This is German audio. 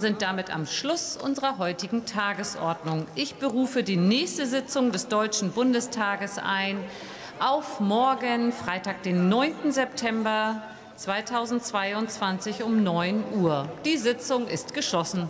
sind damit am Schluss unserer heutigen Tagesordnung. Ich berufe die nächste Sitzung des Deutschen Bundestages ein auf morgen, Freitag, den 9. September 2022 um 9 Uhr. Die Sitzung ist geschlossen.